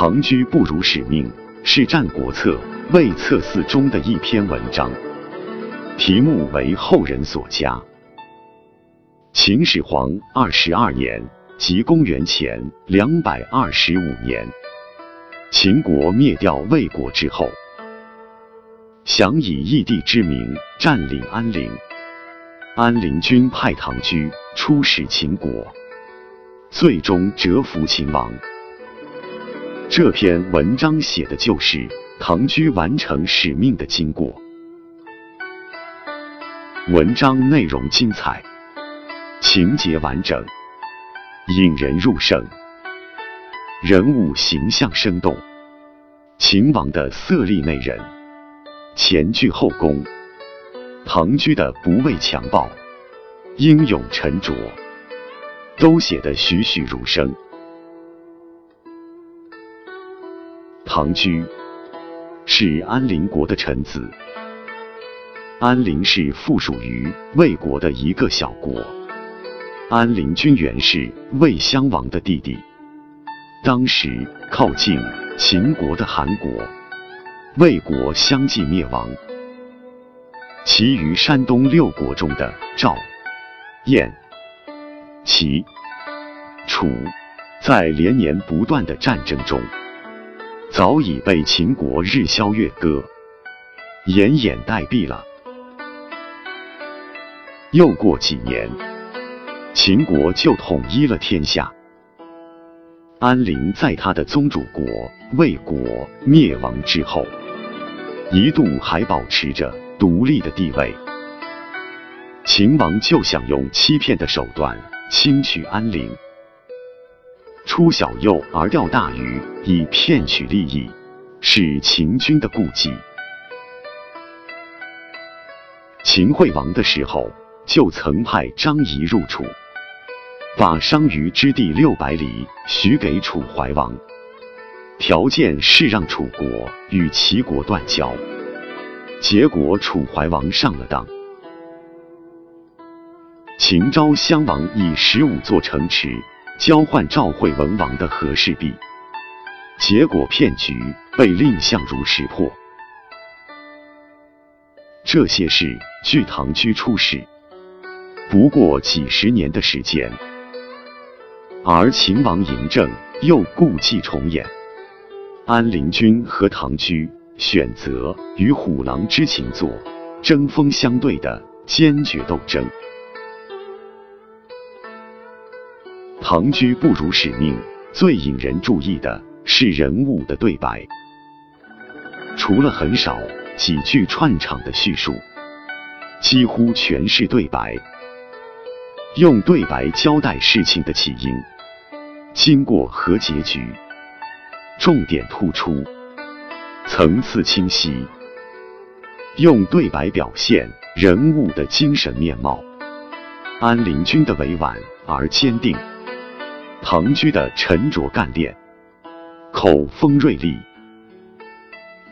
唐居不辱使命是《战国策·魏策四》中的一篇文章，题目为后人所加。秦始皇二十二年，即公元前两百二十五年，秦国灭掉魏国之后，想以义帝之名占领安陵。安陵君派唐雎出使秦国，最终折服秦王。这篇文章写的就是唐居完成使命的经过。文章内容精彩，情节完整，引人入胜，人物形象生动。秦王的色厉内荏，前倨后恭。唐居的不畏强暴、英勇沉着，都写得栩栩如生。唐居是安陵国的臣子，安陵是附属于魏国的一个小国。安陵君原是魏襄王的弟弟，当时靠近秦国的韩国、魏国相继灭亡。其余山东六国中的赵、燕、齐、楚，在连年不断的战争中，早已被秦国日消月割、奄奄待毙了。又过几年，秦国就统一了天下。安陵在他的宗主国魏国灭亡之后，一度还保持着。独立的地位，秦王就想用欺骗的手段轻取安陵，出小幼而钓大鱼，以骗取利益，是秦军的顾忌。秦惠王的时候，就曾派张仪入楚，把商於之地六百里许给楚怀王，条件是让楚国与齐国断交。结果楚怀王上了当，秦昭襄王以十五座城池交换赵惠文王的和氏璧，结果骗局被蔺相如识破。这些事据唐居出世，不过几十年的时间，而秦王嬴政又故伎重演，安陵君和唐居。选择与虎狼之情做针锋相对的坚决斗争。唐居不辱使命，最引人注意的是人物的对白，除了很少几句串场的叙述，几乎全是对白，用对白交代事情的起因、经过和结局，重点突出。层次清晰，用对白表现人物的精神面貌。安陵君的委婉而坚定，唐雎的沉着干练，口风锐利，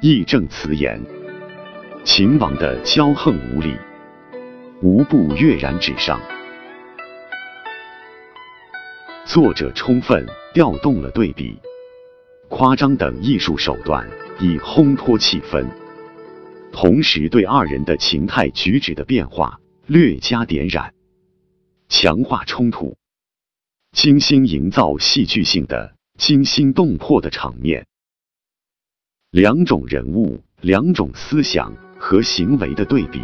义正辞严。秦王的骄横无礼，无不跃然纸上。作者充分调动了对比、夸张等艺术手段。以烘托气氛，同时对二人的情态举止的变化略加点染，强化冲突，精心营造戏剧性的惊心动魄的场面。两种人物、两种思想和行为的对比，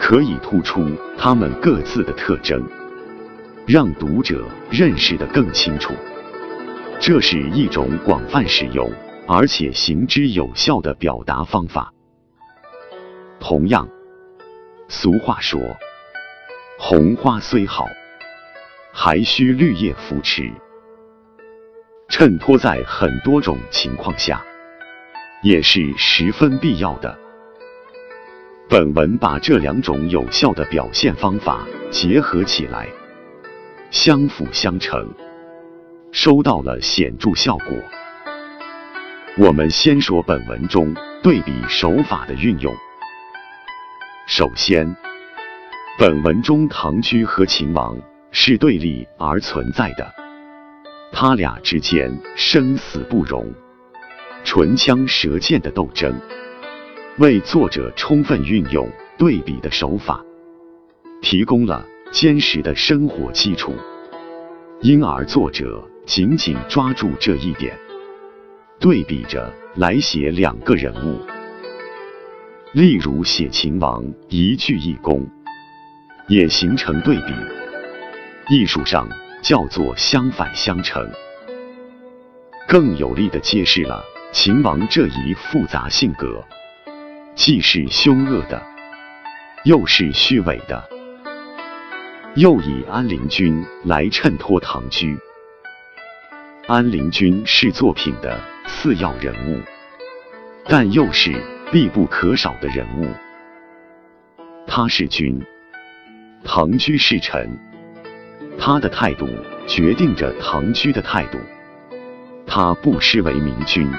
可以突出他们各自的特征，让读者认识的更清楚。这是一种广泛使用。而且行之有效的表达方法。同样，俗话说：“红花虽好，还需绿叶扶持。”衬托在很多种情况下，也是十分必要的。本文把这两种有效的表现方法结合起来，相辅相成，收到了显著效果。我们先说本文中对比手法的运用。首先，本文中唐雎和秦王是对立而存在的，他俩之间生死不容、唇枪舌剑的斗争，为作者充分运用对比的手法提供了坚实的生活基础。因而，作者紧紧抓住这一点，对比着来写两个人物。例如写秦王一句一躬，也形成对比。艺术上叫做相反相成，更有力的揭示了秦王这一复杂性格，既是凶恶的，又是虚伪的。又以安陵君来衬托唐雎。安陵君是作品的次要人物，但又是。必不可少的人物，他是君，唐雎是臣，他的态度决定着唐雎的态度。他不失为明君，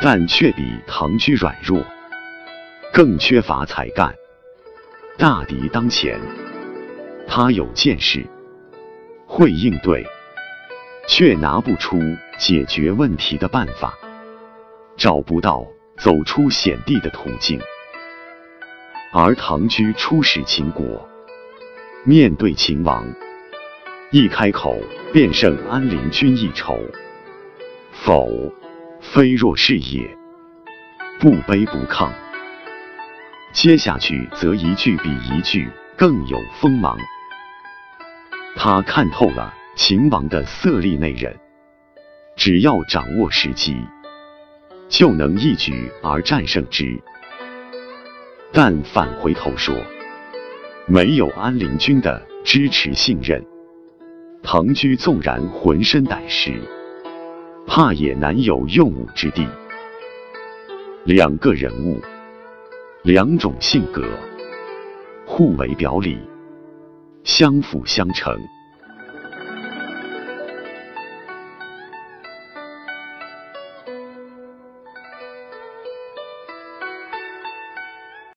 但却比唐雎软弱，更缺乏才干。大敌当前，他有见识，会应对，却拿不出解决问题的办法，找不到。走出险地的途径，而唐雎出使秦国，面对秦王，一开口便胜安陵君一筹，否，非若是也。不卑不亢，接下去则一句比一句更有锋芒。他看透了秦王的色厉内荏，只要掌握时机。就能一举而战胜之。但返回头说，没有安陵君的支持信任，唐雎纵然浑身胆识，怕也难有用武之地。两个人物，两种性格，互为表里，相辅相成。